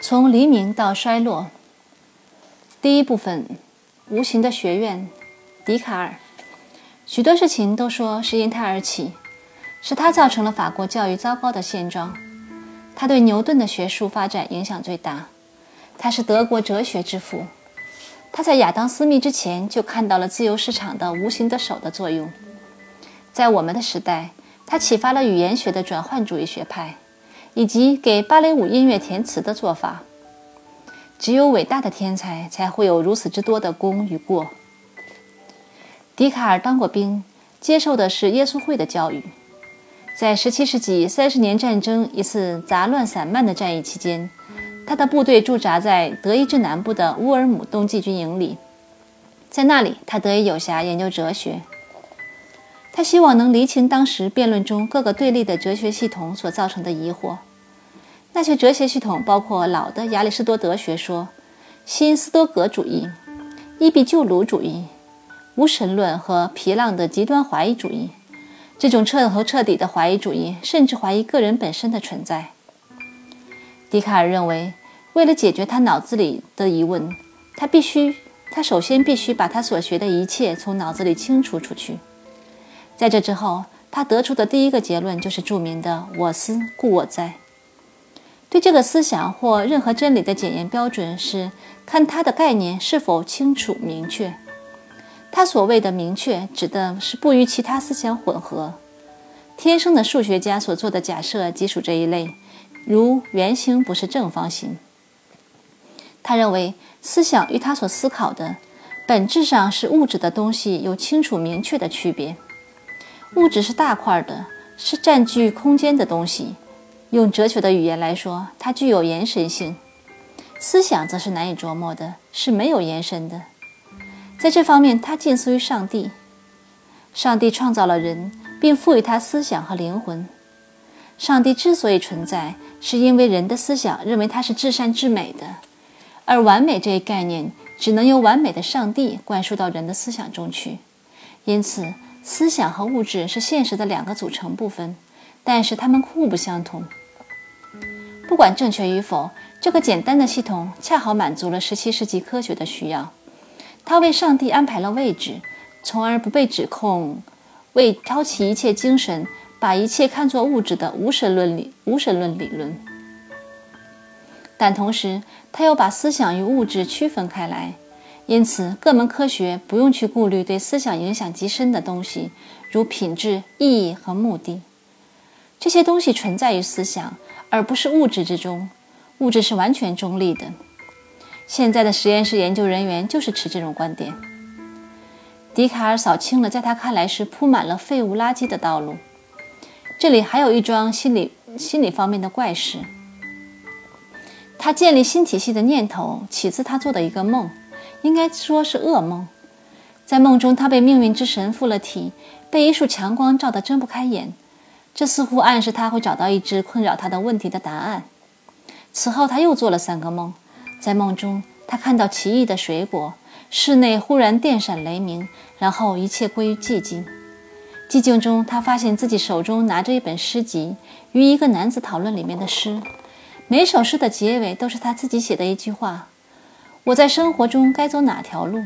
从黎明到衰落。第一部分，无形的学院，笛卡尔。许多事情都说是因他而起，是他造成了法国教育糟糕的现状。他对牛顿的学术发展影响最大。他是德国哲学之父。他在亚当·斯密之前就看到了自由市场的无形的手的作用。在我们的时代，他启发了语言学的转换主义学派。以及给芭蕾舞音乐填词的做法。只有伟大的天才才会有如此之多的功与过。笛卡尔当过兵，接受的是耶稣会的教育。在17世纪三十年战争一次杂乱散漫的战役期间，他的部队驻扎在德意志南部的乌尔姆冬季军营里，在那里他得以有暇研究哲学。他希望能厘清当时辩论中各个对立的哲学系统所造成的疑惑。那些哲学系统包括老的亚里士多德学说、新斯多葛主义、伊壁鸠鲁主义、无神论和皮浪的极端怀疑主义。这种彻头彻底的怀疑主义甚至怀疑个人本身的存在。笛卡尔认为，为了解决他脑子里的疑问，他必须，他首先必须把他所学的一切从脑子里清除出去。在这之后，他得出的第一个结论就是著名的“我思故我在”。对这个思想或任何真理的检验标准是看它的概念是否清楚明确。他所谓的明确，指的是不与其他思想混合。天生的数学家所做的假设即属这一类，如圆形不是正方形。他认为思想与他所思考的本质上是物质的东西有清楚明确的区别。物质是大块的，是占据空间的东西。用哲学的语言来说，它具有延伸性；思想则是难以琢磨的，是没有延伸的。在这方面，它近似于上帝。上帝创造了人，并赋予他思想和灵魂。上帝之所以存在，是因为人的思想认为他是至善至美的，而完美这一概念只能由完美的上帝灌输到人的思想中去。因此，思想和物质是现实的两个组成部分，但是它们互不相同。不管正确与否，这个简单的系统恰好满足了17世纪科学的需要。它为上帝安排了位置，从而不被指控为挑起一切精神、把一切看作物质的无神论理无神论理论。但同时，它又把思想与物质区分开来，因此各门科学不用去顾虑对思想影响极深的东西，如品质、意义和目的。这些东西存在于思想。而不是物质之中，物质是完全中立的。现在的实验室研究人员就是持这种观点。笛卡尔扫清了在他看来是铺满了废物垃圾的道路。这里还有一桩心理心理方面的怪事。他建立新体系的念头起自他做的一个梦，应该说是噩梦。在梦中，他被命运之神附了体，被一束强光照得睁不开眼。这似乎暗示他会找到一只困扰他的问题的答案。此后，他又做了三个梦。在梦中，他看到奇异的水果，室内忽然电闪雷鸣，然后一切归于寂静。寂静中，他发现自己手中拿着一本诗集，与一个男子讨论里面的诗。每首诗的结尾都是他自己写的一句话：“我在生活中该走哪条路？”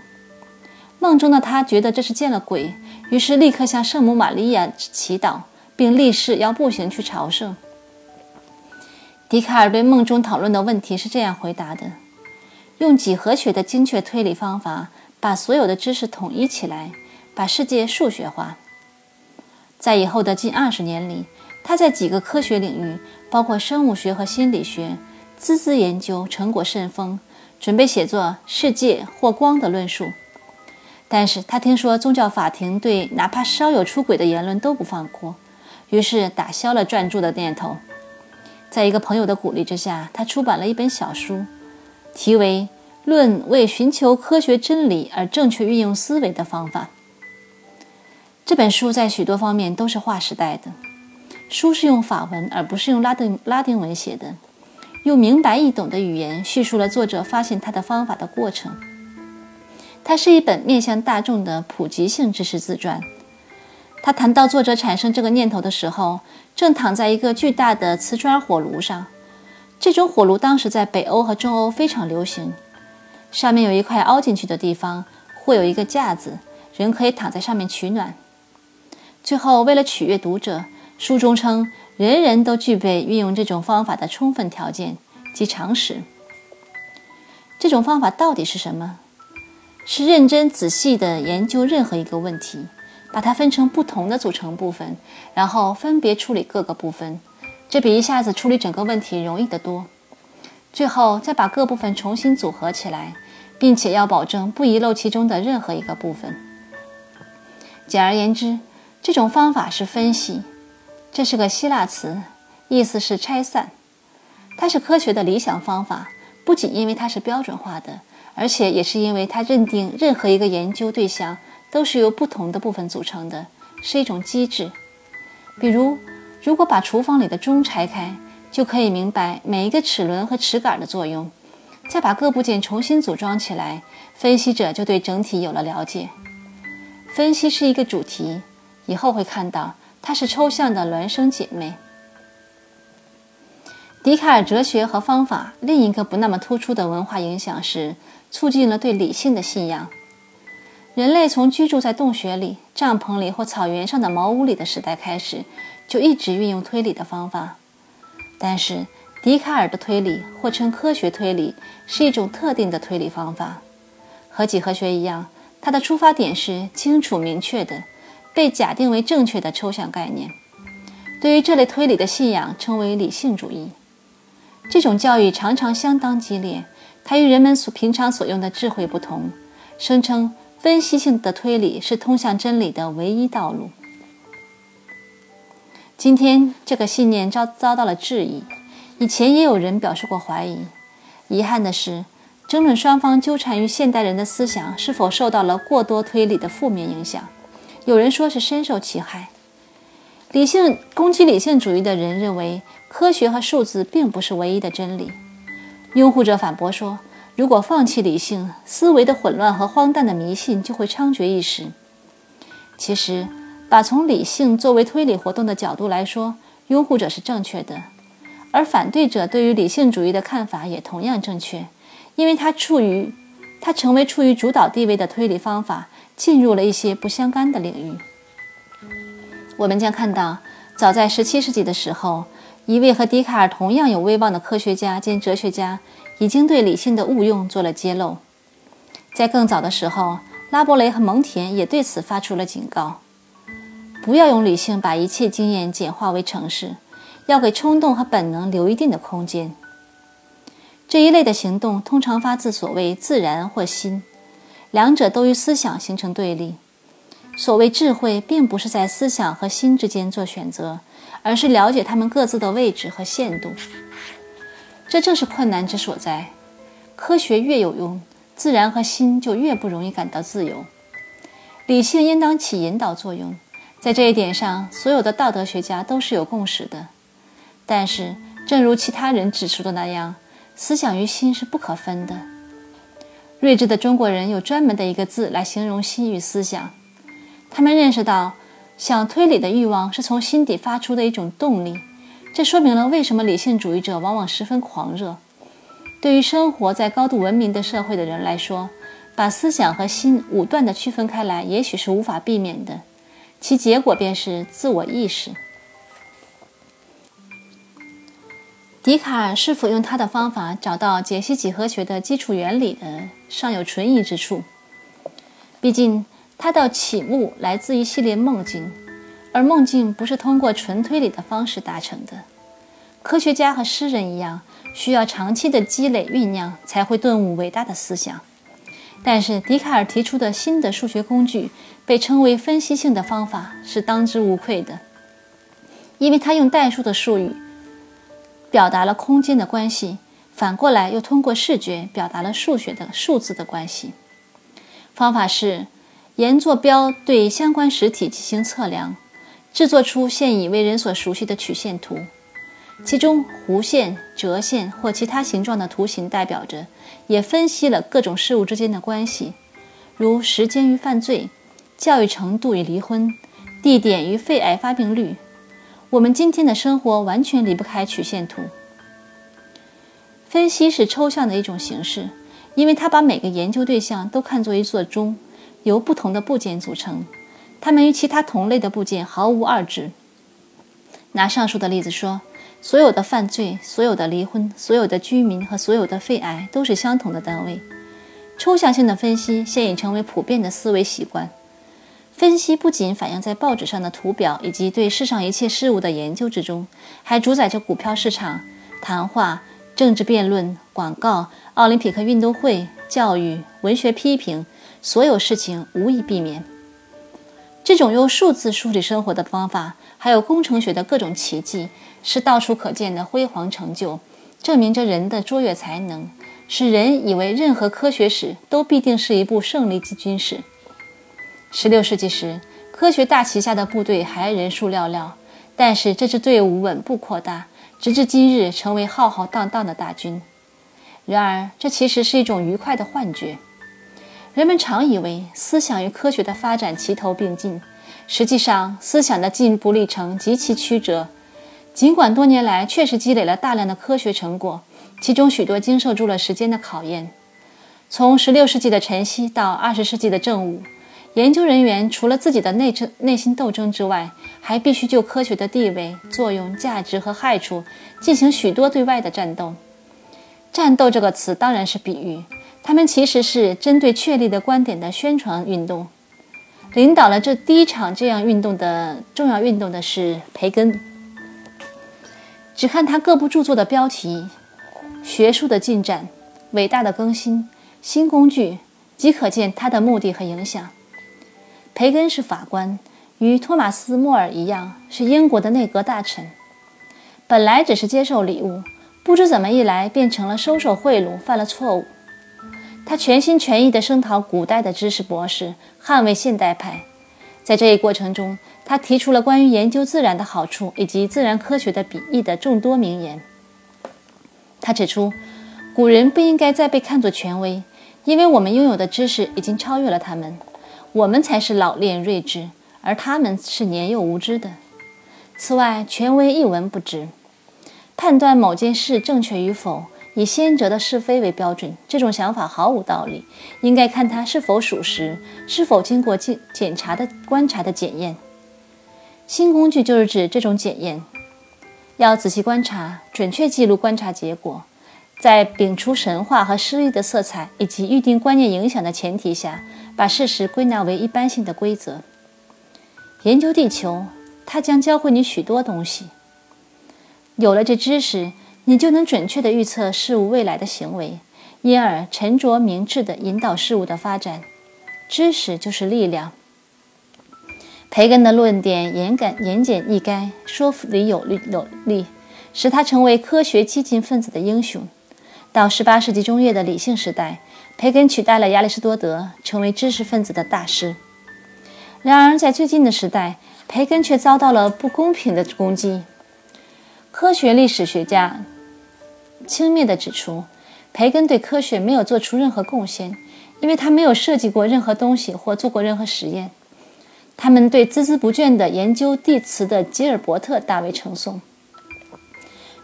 梦中的他觉得这是见了鬼，于是立刻向圣母玛利亚祈祷。并立誓要步行去朝圣。笛卡尔对梦中讨论的问题是这样回答的：用几何学的精确推理方法，把所有的知识统一起来，把世界数学化。在以后的近二十年里，他在几个科学领域，包括生物学和心理学，孜孜研究，成果甚丰，准备写作《世界或光的论述》。但是他听说宗教法庭对哪怕稍有出轨的言论都不放过。于是打消了撰著的念头。在一个朋友的鼓励之下，他出版了一本小书，题为《论为寻求科学真理而正确运用思维的方法》。这本书在许多方面都是划时代的。书是用法文而不是用拉丁拉丁文写的，用明白易懂的语言叙述了作者发现他的方法的过程。它是一本面向大众的普及性知识自传。他谈到作者产生这个念头的时候，正躺在一个巨大的瓷砖火炉上。这种火炉当时在北欧和中欧非常流行，上面有一块凹进去的地方，会有一个架子，人可以躺在上面取暖。最后，为了取悦读者，书中称人人都具备运用这种方法的充分条件及常识。这种方法到底是什么？是认真仔细地研究任何一个问题，把它分成不同的组成部分，然后分别处理各个部分。这比一下子处理整个问题容易得多。最后再把各部分重新组合起来，并且要保证不遗漏其中的任何一个部分。简而言之，这种方法是分析。这是个希腊词，意思是拆散。它是科学的理想方法，不仅因为它是标准化的，而且也是因为它认定任何一个研究对象都是由不同的部分组成的，是一种机制。比如。如果把厨房里的钟拆开，就可以明白每一个齿轮和齿杆的作用。再把各部件重新组装起来，分析者就对整体有了了解。分析是一个主题，以后会看到它是抽象的孪生姐妹。笛卡尔哲学和方法另一个不那么突出的文化影响是促进了对理性的信仰。人类从居住在洞穴里、帐篷里或草原上的茅屋里的时代开始。就一直运用推理的方法，但是笛卡尔的推理或称科学推理是一种特定的推理方法，和几何学一样，它的出发点是清楚明确的、被假定为正确的抽象概念。对于这类推理的信仰称为理性主义。这种教育常常相当激烈，它与人们所平常所用的智慧不同，声称分析性的推理是通向真理的唯一道路。今天这个信念遭遭到了质疑，以前也有人表示过怀疑。遗憾的是，争论双方纠缠于现代人的思想是否受到了过多推理的负面影响。有人说是深受其害。理性攻击理性主义的人认为，科学和数字并不是唯一的真理。拥护者反驳说，如果放弃理性，思维的混乱和荒诞的迷信就会猖獗一时。其实。把从理性作为推理活动的角度来说，拥护者是正确的，而反对者对于理性主义的看法也同样正确，因为它处于，它成为处于主导地位的推理方法，进入了一些不相干的领域。我们将看到，早在17世纪的时候，一位和笛卡尔同样有威望的科学家兼哲学家，已经对理性的误用做了揭露。在更早的时候，拉伯雷和蒙田也对此发出了警告。不要用理性把一切经验简化为程式，要给冲动和本能留一定的空间。这一类的行动通常发自所谓自然或心，两者都与思想形成对立。所谓智慧，并不是在思想和心之间做选择，而是了解他们各自的位置和限度。这正是困难之所在。科学越有用，自然和心就越不容易感到自由。理性应当起引导作用。在这一点上，所有的道德学家都是有共识的。但是，正如其他人指出的那样，思想与心是不可分的。睿智的中国人有专门的一个字来形容心与思想。他们认识到，想推理的欲望是从心底发出的一种动力。这说明了为什么理性主义者往往十分狂热。对于生活在高度文明的社会的人来说，把思想和心武断地区分开来，也许是无法避免的。其结果便是自我意识。笛卡尔是否用他的方法找到解析几何学的基础原理的，尚有存疑之处。毕竟，他的启悟来自一系列梦境，而梦境不是通过纯推理的方式达成的。科学家和诗人一样，需要长期的积累酝酿，才会顿悟伟大的思想。但是，笛卡尔提出的新的数学工具被称为分析性的方法，是当之无愧的，因为他用代数的术语表达了空间的关系，反过来又通过视觉表达了数学的数字的关系。方法是沿坐标对相关实体进行测量，制作出现已为人所熟悉的曲线图。其中，弧线、折线或其他形状的图形代表着，也分析了各种事物之间的关系，如时间与犯罪、教育程度与离婚、地点与肺癌发病率。我们今天的生活完全离不开曲线图。分析是抽象的一种形式，因为它把每个研究对象都看作一座钟，由不同的部件组成，它们与其他同类的部件毫无二致。拿上述的例子说，所有的犯罪、所有的离婚、所有的居民和所有的肺癌都是相同的单位。抽象性的分析现已成为普遍的思维习惯。分析不仅反映在报纸上的图表以及对世上一切事物的研究之中，还主宰着股票市场、谈话、政治辩论、广告、奥林匹克运动会、教育、文学批评，所有事情无一避免。这种用数字梳理生活的方法，还有工程学的各种奇迹，是到处可见的辉煌成就，证明着人的卓越才能，使人以为任何科学史都必定是一部胜利级军史。十六世纪时，科学大旗下的部队还人数寥寥，但是这支队伍稳步扩大，直至今日成为浩浩荡荡的大军。然而，这其实是一种愉快的幻觉。人们常以为思想与科学的发展齐头并进，实际上，思想的进步历程极其曲折。尽管多年来确实积累了大量的科学成果，其中许多经受住了时间的考验。从十六世纪的晨曦到二十世纪的正午。研究人员除了自己的内政内心斗争之外，还必须就科学的地位、作用、价值和害处进行许多对外的战斗。战斗这个词当然是比喻，他们其实是针对确立的观点的宣传运动。领导了这第一场这样运动的重要运动的是培根。只看他各部著作的标题：学术的进展、伟大的更新、新工具，即可见他的目的和影响。培根是法官，与托马斯·莫尔一样，是英国的内阁大臣。本来只是接受礼物，不知怎么一来变成了收受贿赂，犯了错误。他全心全意地声讨古代的知识博士，捍卫现代派。在这一过程中，他提出了关于研究自然的好处以及自然科学的裨益的众多名言。他指出，古人不应该再被看作权威，因为我们拥有的知识已经超越了他们。我们才是老练睿智，而他们是年幼无知的。此外，权威一文不值。判断某件事正确与否，以先哲的是非为标准，这种想法毫无道理。应该看它是否属实，是否经过检检查的观察的检验。新工具就是指这种检验，要仔细观察，准确记录观察结果。在摒除神话和诗意的色彩以及预定观念影响的前提下，把事实归纳为一般性的规则。研究地球，它将教会你许多东西。有了这知识，你就能准确地预测事物未来的行为，因而沉着明智地引导事物的发展。知识就是力量。培根的论点严简言简意赅，说服力有力有力，使他成为科学激进分子的英雄。到18世纪中叶的理性时代，培根取代了亚里士多德，成为知识分子的大师。然而，在最近的时代，培根却遭到了不公平的攻击。科学历史学家轻蔑地指出，培根对科学没有做出任何贡献，因为他没有设计过任何东西或做过任何实验。他们对孜孜不倦地研究地磁的吉尔伯特大为称颂。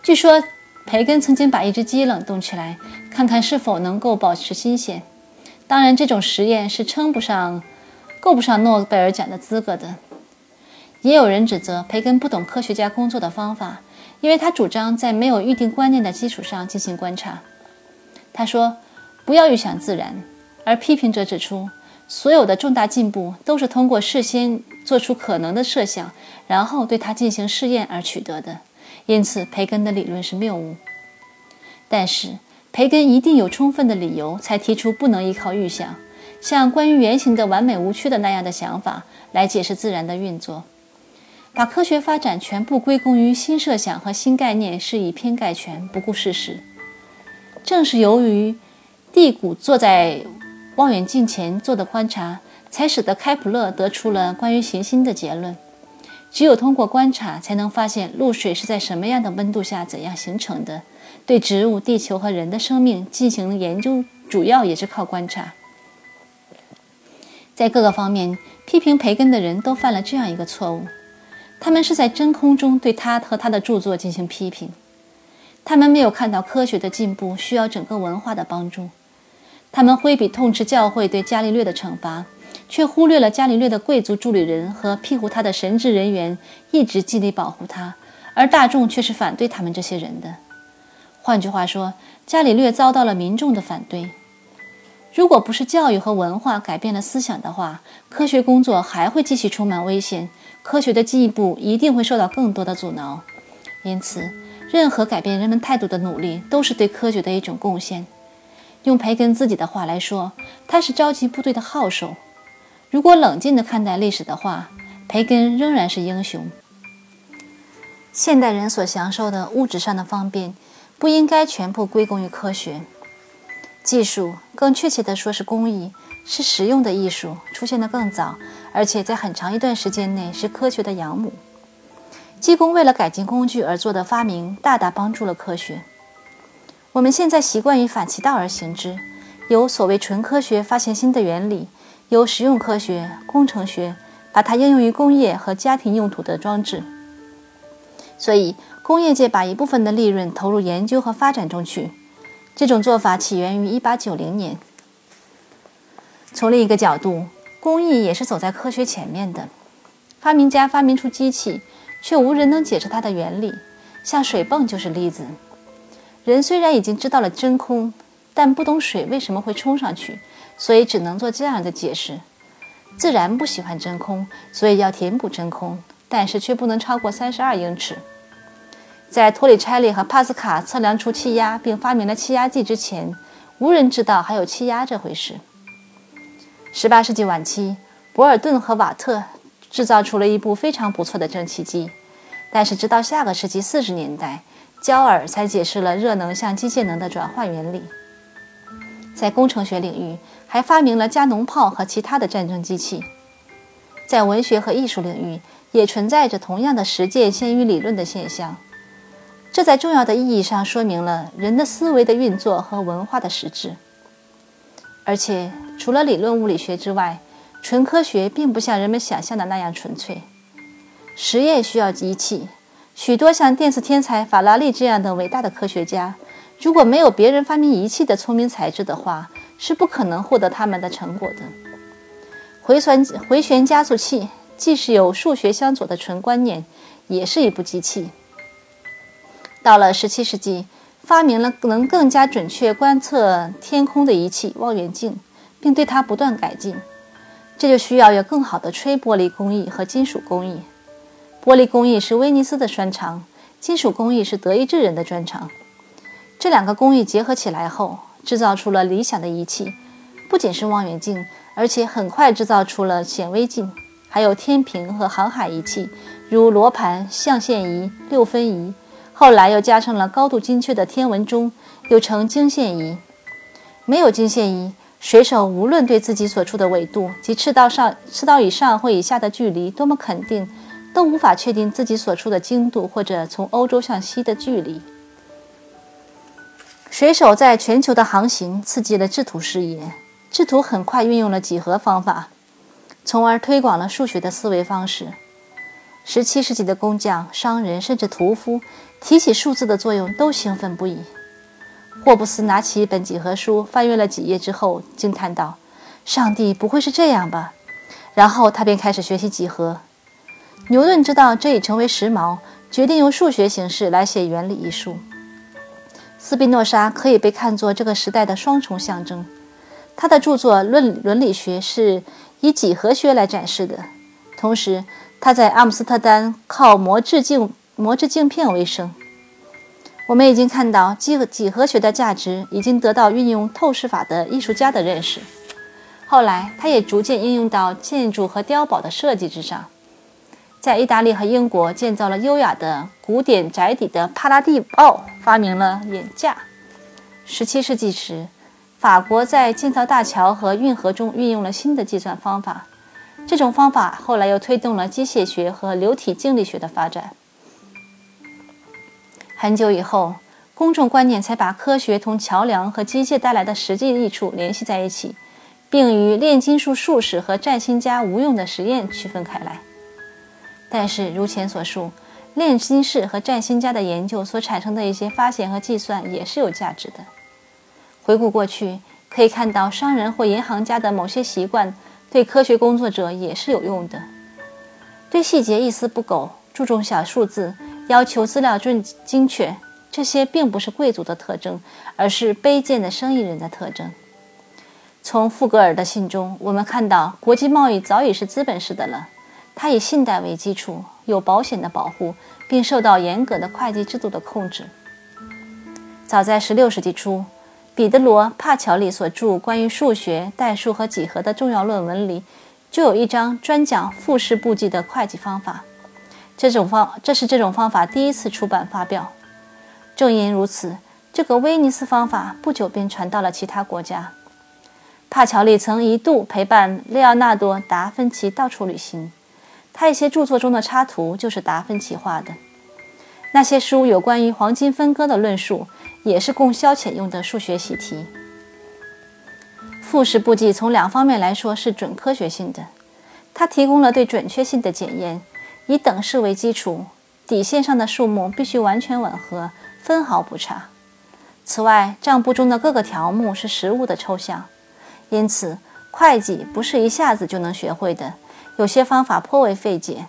据说。培根曾经把一只鸡冷冻起来，看看是否能够保持新鲜。当然，这种实验是称不上、够不上诺贝尔奖的资格的。也有人指责培根不懂科学家工作的方法，因为他主张在没有预定观念的基础上进行观察。他说：“不要预想自然。”而批评者指出，所有的重大进步都是通过事先做出可能的设想，然后对它进行试验而取得的。因此，培根的理论是谬误。但是，培根一定有充分的理由才提出不能依靠预想，像关于圆形的完美无缺的那样的想法来解释自然的运作。把科学发展全部归功于新设想和新概念是以偏概全，不顾事实。正是由于蒂谷坐在望远镜前做的观察，才使得开普勒得出了关于行星的结论。只有通过观察，才能发现露水是在什么样的温度下怎样形成的。对植物、地球和人的生命进行研究，主要也是靠观察。在各个方面，批评培根的人都犯了这样一个错误：他们是在真空中对他和他的著作进行批评。他们没有看到科学的进步需要整个文化的帮助。他们挥笔痛斥教会对伽利略的惩罚，却忽略了伽利略的贵族助理人和庇护他的神职人员一直尽力保护他，而大众却是反对他们这些人的。换句话说，伽利略遭到了民众的反对。如果不是教育和文化改变了思想的话，科学工作还会继续充满危险，科学的进步一定会受到更多的阻挠。因此，任何改变人们态度的努力都是对科学的一种贡献。用培根自己的话来说，他是召集部队的号手。如果冷静地看待历史的话，培根仍然是英雄。现代人所享受的物质上的方便，不应该全部归功于科学。技术，更确切地说是工艺，是实用的艺术，出现的更早，而且在很长一段时间内是科学的养母。技工为了改进工具而做的发明，大大帮助了科学。我们现在习惯于反其道而行之，由所谓纯科学发现新的原理，由实用科学、工程学把它应用于工业和家庭用途的装置。所以，工业界把一部分的利润投入研究和发展中去。这种做法起源于1890年。从另一个角度，工艺也是走在科学前面的。发明家发明出机器，却无人能解释它的原理，像水泵就是例子。人虽然已经知道了真空，但不懂水为什么会冲上去，所以只能做这样的解释：自然不喜欢真空，所以要填补真空，但是却不能超过32英尺。在托里拆利和帕斯卡测量出气压并发明了气压计之前，无人知道还有气压这回事。十八世纪晚期，博尔顿和瓦特制造出了一部非常不错的蒸汽机，但是直到下个世纪四十年代，焦耳才解释了热能向机械能的转换原理。在工程学领域，还发明了加农炮和其他的战争机器。在文学和艺术领域，也存在着同样的实践先于理论的现象。这在重要的意义上说明了人的思维的运作和文化的实质。而且，除了理论物理学之外，纯科学并不像人们想象的那样纯粹。实验需要仪器，许多像电磁天才法拉利这样的伟大的科学家，如果没有别人发明仪器的聪明才智的话，是不可能获得他们的成果的。回旋回旋加速器既是有数学相左的纯观念，也是一部机器。到了十七世纪，发明了能更加准确观测天空的仪器——望远镜，并对它不断改进。这就需要有更好的吹玻璃工艺和金属工艺。玻璃工艺是威尼斯的专长，金属工艺是德意志人的专长。这两个工艺结合起来后，制造出了理想的仪器，不仅是望远镜，而且很快制造出了显微镜，还有天平和航海仪器，如罗盘、象限仪、六分仪。后来又加上了高度精确的天文钟，又称经线仪。没有经线仪，水手无论对自己所处的纬度及赤道上、赤道以上或以下的距离多么肯定，都无法确定自己所处的经度或者从欧洲向西的距离。水手在全球的航行刺激了制图事业，制图很快运用了几何方法，从而推广了数学的思维方式。十七世纪的工匠、商人甚至屠夫，提起数字的作用都兴奋不已。霍布斯拿起一本几何书，翻阅了几页之后，惊叹道：“上帝不会是这样吧？”然后他便开始学习几何。牛顿知道这已成为时髦，决定用数学形式来写原理一书。斯宾诺莎可以被看作这个时代的双重象征。他的著作《论伦理学》是以几何学来展示的，同时。他在阿姆斯特丹靠磨制镜磨制镜片为生。我们已经看到几何几何学的价值已经得到运用透视法的艺术家的认识。后来，他也逐渐应用到建筑和碉堡的设计之上。在意大利和英国建造了优雅的古典宅邸的帕拉蒂奥发明了眼架。17世纪时，法国在建造大桥和运河中运用了新的计算方法。这种方法后来又推动了机械学和流体静力学的发展。很久以后，公众观念才把科学同桥梁和机械带来的实际益处联系在一起，并与炼金术术士和占星家无用的实验区分开来。但是，如前所述，炼金士和占星家的研究所产生的一些发现和计算也是有价值的。回顾过去，可以看到商人或银行家的某些习惯对科学工作者也是有用的。对细节一丝不苟，注重小数字，要求资料准精确，这些并不是贵族的特征，而是卑贱的生意人的特征。从富格尔的信中，我们看到国际贸易早已是资本式的了。它以信贷为基础，有保险的保护，并受到严格的会计制度的控制。早在16世纪初，彼得罗·帕乔里所著关于数学、代数和几何的重要论文里，就有一章专讲复式簿记的会计方法。这种方，这是这种方法第一次出版发表。正因如此，这个威尼斯方法不久便传到了其他国家。帕乔利曾一度陪伴列奥纳多·达芬奇到处旅行，他一些著作中的插图就是达芬奇画的。那些书有关于黄金分割的论述，也是供消遣用的数学习题。复式簿记从两方面来说是准科学性的，它提供了对准确性的检验，以等式为基础，底线上的数目必须完全吻合，分毫不差。此外，账簿中的各个条目是实物的抽象。因此，会计不是一下子就能学会的，有些方法颇为费解。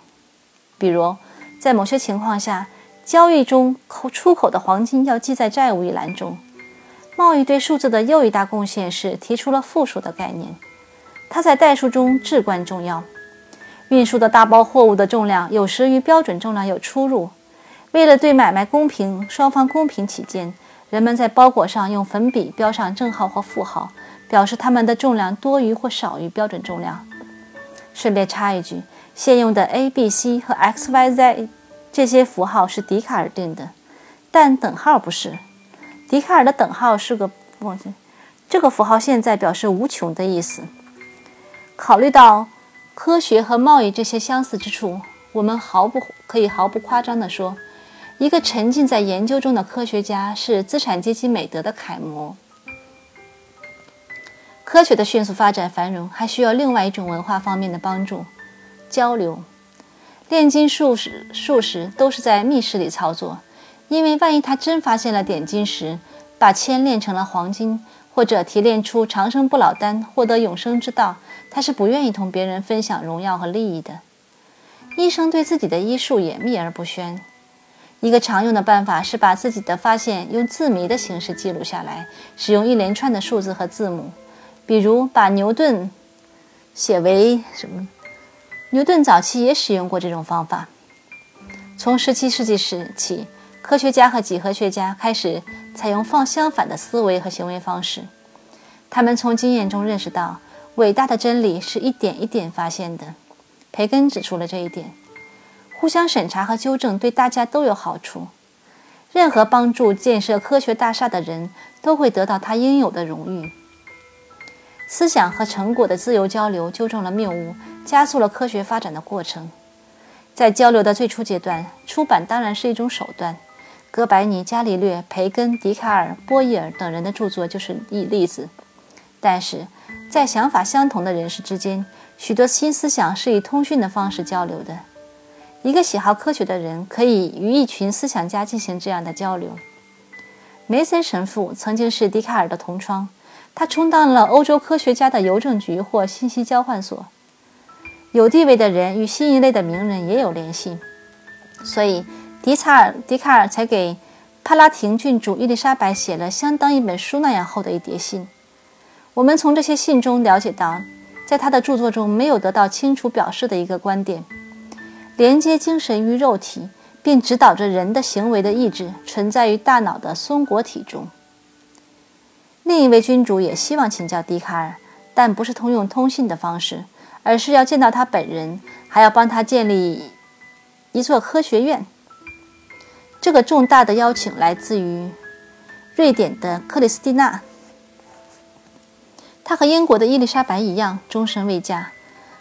比如，在某些情况下，交易中口出口的黄金要记在债务一栏中。贸易对数字的又一大贡献是提出了负数的概念，它在代数中至关重要。运输的大包货物的重量有时与标准重量有出入，为了对买卖公平、双方公平起见，人们在包裹上用粉笔标上正号或负号。表示它们的重量多于或少于标准重量。顺便插一句，现用的 a、b、c 和 x、y、z 这些符号是笛卡尔定的，但等号不是。笛卡尔的等号是个忘记，这个符号现在表示无穷的意思。考虑到科学和贸易这些相似之处，我们毫不可以毫不夸张地说，一个沉浸在研究中的科学家是资产阶级美德的楷模。科学的迅速发展繁荣，还需要另外一种文化方面的帮助——交流。炼金术士、术士都是在密室里操作，因为万一他真发现了点金石，把铅炼成了黄金，或者提炼出长生不老丹，获得永生之道，他是不愿意同别人分享荣耀和利益的。医生对自己的医术也秘而不宣。一个常用的办法是把自己的发现用字谜的形式记录下来，使用一连串的数字和字母。比如把牛顿写为什么？牛顿早期也使用过这种方法。从17世纪时起，科学家和几何学家开始采用放相反的思维和行为方式。他们从经验中认识到，伟大的真理是一点一点发现的。培根指出了这一点。互相审查和纠正对大家都有好处。任何帮助建设科学大厦的人都会得到他应有的荣誉。思想和成果的自由交流纠正了谬误，加速了科学发展的过程。在交流的最初阶段，出版当然是一种手段。哥白尼、伽利略、培根、笛卡尔、波义尔等人的著作就是一例子。但是在想法相同的人士之间，许多新思想是以通讯的方式交流的。一个喜好科学的人可以与一群思想家进行这样的交流。梅森神父曾经是笛卡尔的同窗。他充当了欧洲科学家的邮政局或信息交换所。有地位的人与新一类的名人也有联系，所以笛卡尔笛卡尔才给帕拉廷郡主伊丽莎白写了相当一本书那样厚的一叠信。我们从这些信中了解到，在他的著作中没有得到清楚表示的一个观点：连接精神与肉体，并指导着人的行为的意志，存在于大脑的松果体中。另一位君主也希望请教笛卡尔，但不是通用通信的方式，而是要见到他本人，还要帮他建立一座科学院。这个重大的邀请来自于瑞典的克里斯蒂娜。她和英国的伊丽莎白一样，终身未嫁；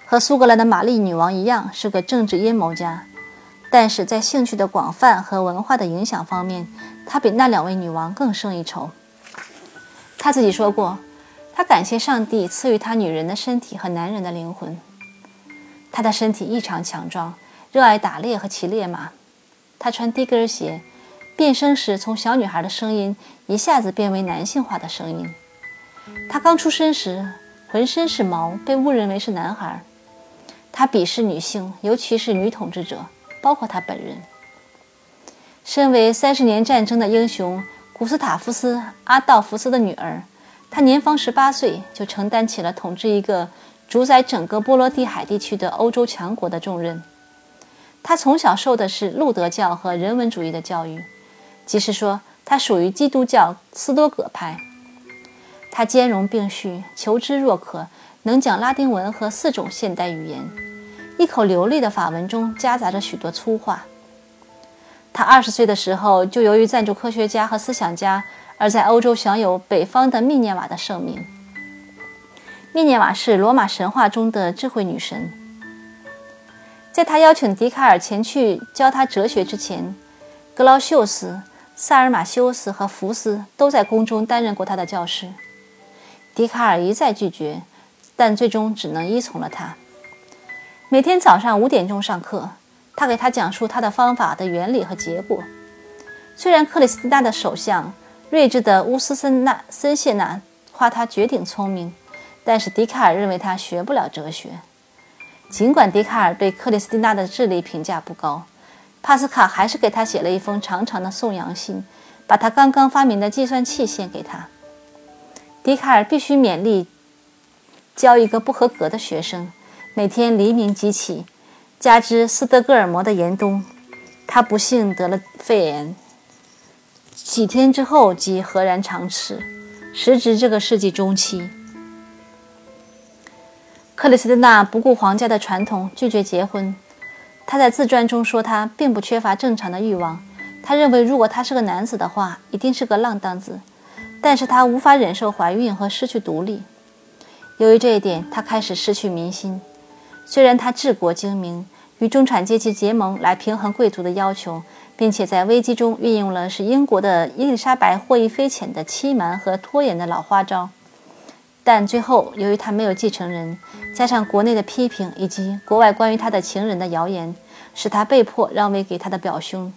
和苏格兰的玛丽女王一样，是个政治阴谋家。但是在兴趣的广泛和文化的影响方面，她比那两位女王更胜一筹。他自己说过，他感谢上帝赐予他女人的身体和男人的灵魂。他的身体异常强壮，热爱打猎和骑烈马。她穿低跟鞋，变声时从小女孩的声音一下子变为男性化的声音。她刚出生时浑身是毛，被误认为是男孩。她鄙视女性，尤其是女统治者，包括她本人。身为三十年战争的英雄古斯塔夫斯·阿道夫斯的女儿，他年方十八岁就承担起了统治一个主宰整个波罗的海地区的欧洲强国的重任。他从小受的是路德教和人文主义的教育，即是说，他属于基督教斯多葛派。他兼容并蓄，求知若渴，能讲拉丁文和四种现代语言，一口流利的法文中夹杂着许多粗话。他二十岁的时候，就由于赞助科学家和思想家，而在欧洲享有北方的密涅瓦的盛名。密涅瓦是罗马神话中的智慧女神。在她邀请笛卡尔前去教他哲学之前，格劳修斯、萨尔马修斯和福斯都在宫中担任过她的教师。笛卡尔一再拒绝，但最终只能依从了她。每天早上五点钟上课。他给他讲述他的方法的原理和结果。虽然克里斯蒂娜的首相睿智的乌斯森纳森谢纳夸他绝顶聪明，但是笛卡尔认为他学不了哲学。尽管笛卡尔对克里斯蒂娜的智力评价不高，帕斯卡还是给他写了一封长长的颂扬信，把他刚刚发明的计算器献给他。笛卡尔必须勉力教一个不合格的学生，每天黎明即起。加之斯德哥尔摩的严冬，他不幸得了肺炎，几天之后即赫然长逝，时值这个世纪中期。克里斯蒂娜不顾皇家的传统，拒绝结婚。她在自传中说，她并不缺乏正常的欲望。他认为，如果他是个男子的话，一定是个浪荡子。但是他无法忍受怀孕和失去独立。由于这一点，他开始失去民心。虽然他治国精明，与中产阶级结盟来平衡贵族的要求，并且在危机中运用了使英国的伊丽莎白获益匪浅的欺瞒和拖延的老花招，但最后由于他没有继承人，加上国内的批评以及国外关于他的情人的谣言，使他被迫让位给他的表兄。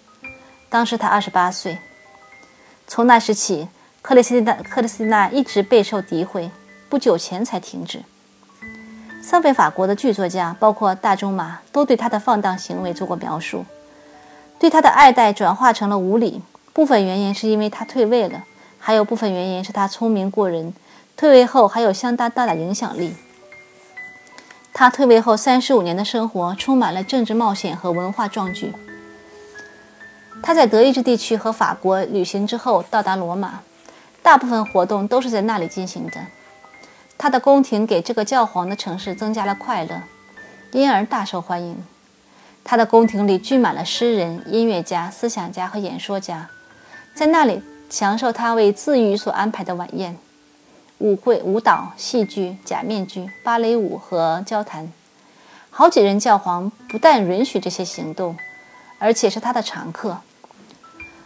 当时他二十八岁。从那时起，克里斯蒂娜克里斯蒂娜一直备受诋毁，不久前才停止。三位法国的剧作家，包括大仲马，都对他的放荡行为做过描述，对他的爱戴转化成了无礼。部分原因是因为他退位了，还有部分原因是他聪明过人，退位后还有相当大的影响力。他退位后三十五年的生活充满了政治冒险和文化壮举。他在德意志地区和法国旅行之后，到达罗马，大部分活动都是在那里进行的。他的宫廷给这个教皇的城市增加了快乐，因而大受欢迎。他的宫廷里聚满了诗人、音乐家、思想家和演说家，在那里享受他为自愈所安排的晚宴、舞会、舞蹈、戏剧、假面具、芭蕾舞和交谈。好几任教皇不但允许这些行动，而且是他的常客。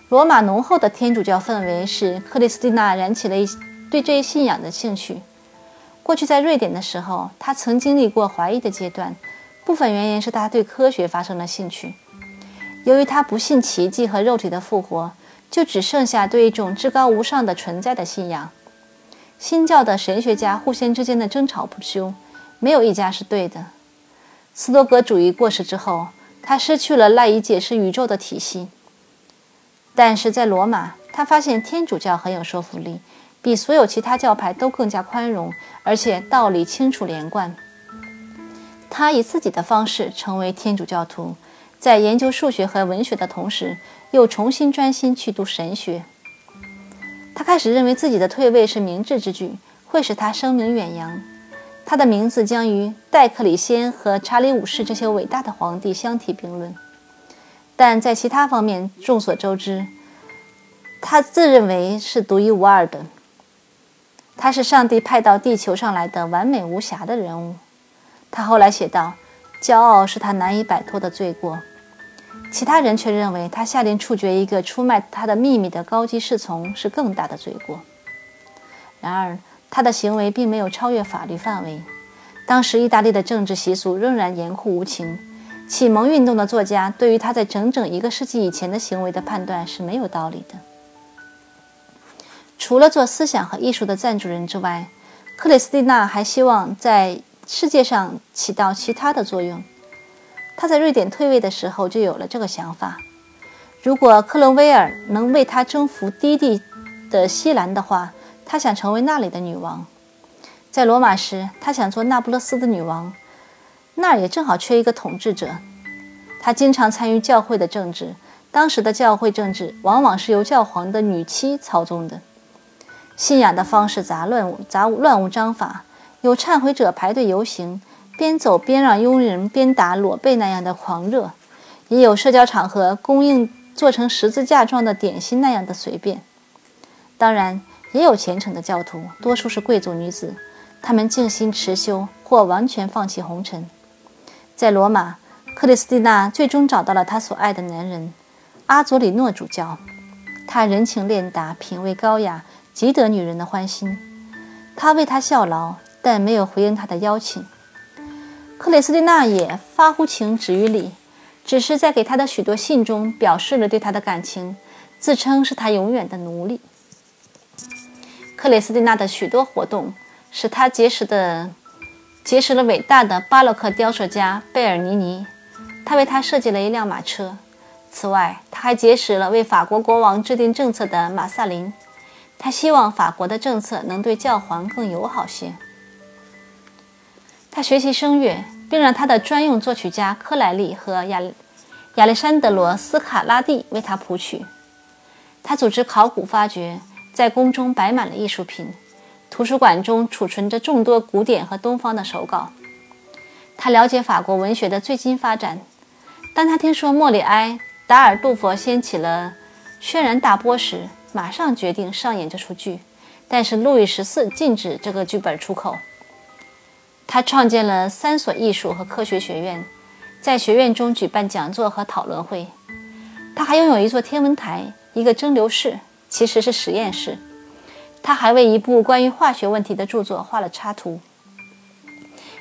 罗马浓厚的天主教氛围使克里斯蒂娜燃起了一对这一信仰的兴趣。过去在瑞典的时候，他曾经历过怀疑的阶段，部分原因是他对科学发生了兴趣。由于他不信奇迹和肉体的复活，就只剩下对一种至高无上的存在的信仰。新教的神学家互相之间的争吵不休，没有一家是对的。斯多格主义过世之后，他失去了赖以解释宇宙的体系。但是在罗马，他发现天主教很有说服力。比所有其他教派都更加宽容，而且道理清楚连贯。他以自己的方式成为天主教徒，在研究数学和文学的同时，又重新专心去读神学。他开始认为自己的退位是明智之举，会使他声名远扬。他的名字将与戴克里先和查理五世这些伟大的皇帝相提并论。但在其他方面，众所周知，他自认为是独一无二的。他是上帝派到地球上来的完美无瑕的人物。他后来写道：“骄傲是他难以摆脱的罪过。”其他人却认为他下令处决一个出卖他的秘密的高级侍从是更大的罪过。然而，他的行为并没有超越法律范围。当时，意大利的政治习俗仍然严酷无情，启蒙运动的作家对于他在整整一个世纪以前的行为的判断是没有道理的。除了做思想和艺术的赞助人之外，克里斯蒂娜还希望在世界上起到其他的作用。她在瑞典退位的时候就有了这个想法：如果克伦威尔能为她征服低地的西兰的话，她想成为那里的女王。在罗马时，她想做那不勒斯的女王，那儿也正好缺一个统治者。她经常参与教会的政治，当时的教会政治往往是由教皇的女妻操纵的。信仰的方式杂乱杂乱无章法，有忏悔者排队游行，边走边让佣人边打裸背那样的狂热，也有社交场合供应做成十字架状的点心那样的随便。当然，也有虔诚的教徒，多数是贵族女子。他们静心持修，或完全放弃红尘。在罗马，克里斯蒂娜最终找到了她所爱的男人阿佐里诺主教。他人情练达，品味高雅，极得女人的欢心。他为她效劳，但没有回应她的邀请。克里斯蒂娜也发乎情，止于礼，只是在给他的许多信中表示了对他的感情，自称是他永远的奴隶。克里斯蒂娜的许多活动。使他结识的结识了伟大的巴洛克雕塑家贝尔尼尼，他为他设计了一辆马车。此外，他还结识了为法国国王制定政策的马萨林，他希望法国的政策能对教皇更友好些。他学习声乐，并让他的专用作曲家科莱利和亚亚历山德罗斯卡拉蒂为他谱曲。他组织考古发掘，在宫中摆满了艺术品。图书馆中储存着众多古典和东方的手稿。他了解法国文学的最新发展。当他听说莫里埃、达尔杜佛掀起了轩然大波时，马上决定上演这出剧。但是路易十四禁止这个剧本出口。他创建了三所艺术和科学学院，在学院中举办讲座和讨论会。他还拥有一座天文台、一个蒸馏室，其实是实验室。他还为一部关于化学问题的著作画了插图。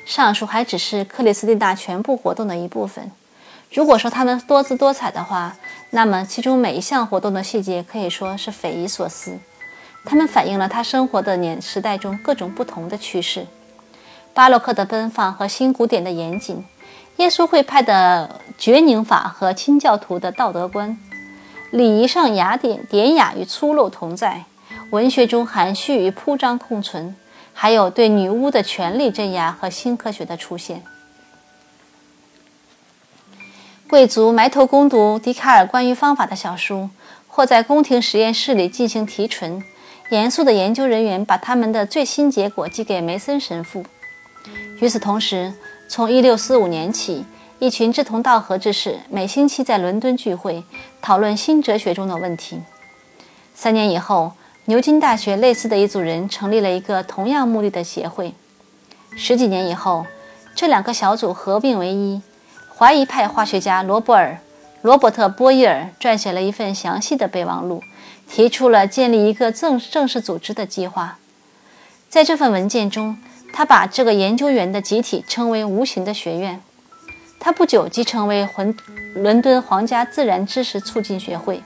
上述还只是克里斯蒂娜全部活动的一部分。如果说他们多姿多彩的话，那么其中每一项活动的细节可以说是匪夷所思。他们反映了他生活的年时代中各种不同的趋势：巴洛克的奔放和新古典的严谨，耶稣会派的绝宁法和清教徒的道德观，礼仪上雅典典雅与粗陋同在。文学中含蓄与铺张共存，还有对女巫的权力镇压和新科学的出现。贵族埋头攻读笛卡尔关于方法的小书，或在宫廷实验室里进行提纯。严肃的研究人员把他们的最新结果寄给梅森神父。与此同时，从1645年起，一群志同道合之士每星期在伦敦聚会，讨论新哲学中的问题。三年以后。牛津大学类似的一组人成立了一个同样目的的协会。十几年以后，这两个小组合并为一。怀疑派化学家罗伯尔·罗伯特·波伊尔撰写了一份详细的备忘录，提出了建立一个正正式组织的计划。在这份文件中，他把这个研究员的集体称为“无形的学院”。他不久即成为伦伦敦皇家自然知识促进学会。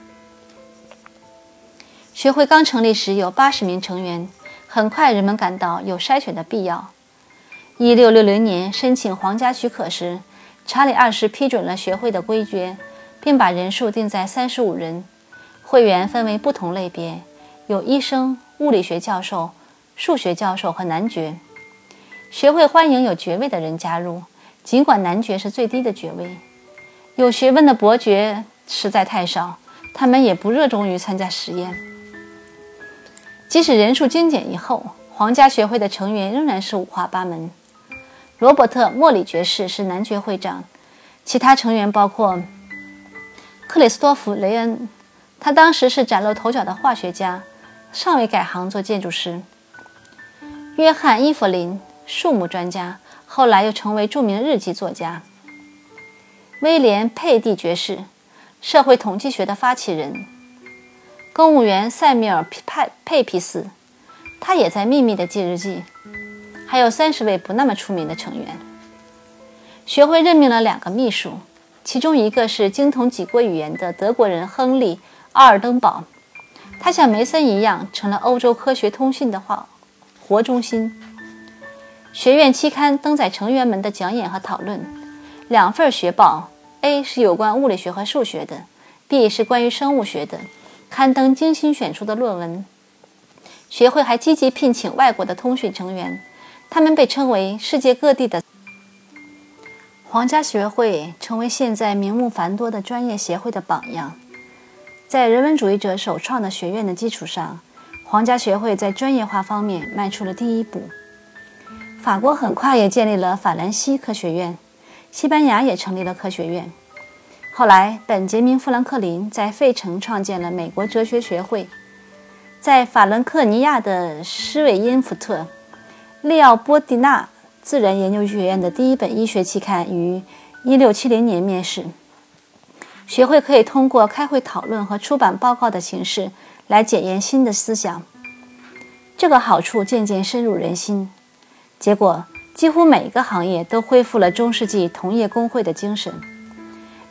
学会刚成立时有八十名成员，很快人们感到有筛选的必要。一六六零年申请皇家许可时，查理二世批准了学会的规约，并把人数定在三十五人。会员分为不同类别，有医生、物理学教授、数学教授和男爵。学会欢迎有爵位的人加入，尽管男爵是最低的爵位。有学问的伯爵实在太少，他们也不热衷于参加实验。即使人数精简以后，皇家学会的成员仍然是五花八门。罗伯特·莫里爵士是男爵会长，其他成员包括克里斯托弗·雷恩，他当时是崭露头角的化学家，尚未改行做建筑师；约翰·伊弗林，树木专家，后来又成为著名日记作家；威廉·佩蒂爵士，社会统计学的发起人。公务员塞缪尔·派佩皮斯，他也在秘密的记日记。还有三十位不那么出名的成员。学会任命了两个秘书，其中一个是精通几国语言的德国人亨利·奥尔登堡，他像梅森一样成了欧洲科学通信的话活中心。学院期刊登载成员们的讲演和讨论，两份学报，A 是有关物理学和数学的，B 是关于生物学的，刊登精心选出的论文。学会还积极聘请外国的通讯成员，他们被称为世界各地的。皇家学会成为现在名目繁多的专业协会的榜样。在人文主义者首创的学院的基础上，皇家学会在专业化方面迈出了第一步。法国很快也建立了法兰西科学院，西班牙也成立了科学院。后来，本杰明·富兰克林在费城创建了美国哲学学会。在法伦克尼亚的施韦因福特，利奥波蒂纳。自然研究学院的第一本医学期刊于1670年面世。学会可以通过开会讨论和出版报告的形式来检验新的思想，这个好处渐渐深入人心。结果，几乎每一个行业都恢复了中世纪同业工会的精神。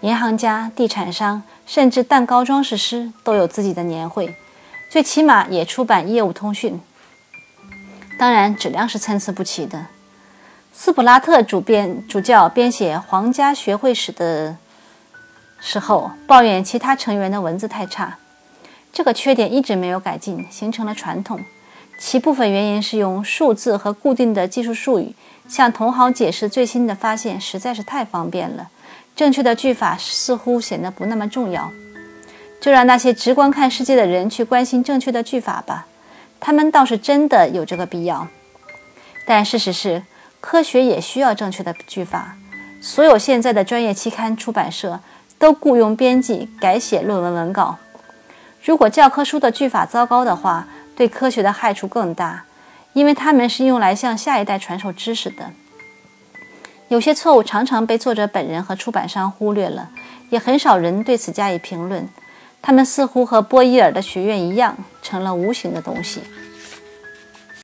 银行家、地产商，甚至蛋糕装饰师都有自己的年会，最起码也出版业务通讯。当然，质量是参差不齐的。斯普拉特主编主教编写皇家学会史的时候，抱怨其他成员的文字太差。这个缺点一直没有改进，形成了传统。其部分原因是用数字和固定的技术术语向同行解释最新的发现实在是太方便了，正确的句法似乎显得不那么重要。就让那些直观看世界的人去关心正确的句法吧，他们倒是真的有这个必要。但事实是。科学也需要正确的句法。所有现在的专业期刊出版社都雇佣编辑改写论文文稿。如果教科书的句法糟糕的话，对科学的害处更大，因为它们是用来向下一代传授知识的。有些错误常常被作者本人和出版商忽略了，也很少人对此加以评论。他们似乎和波伊尔的学院一样，成了无形的东西。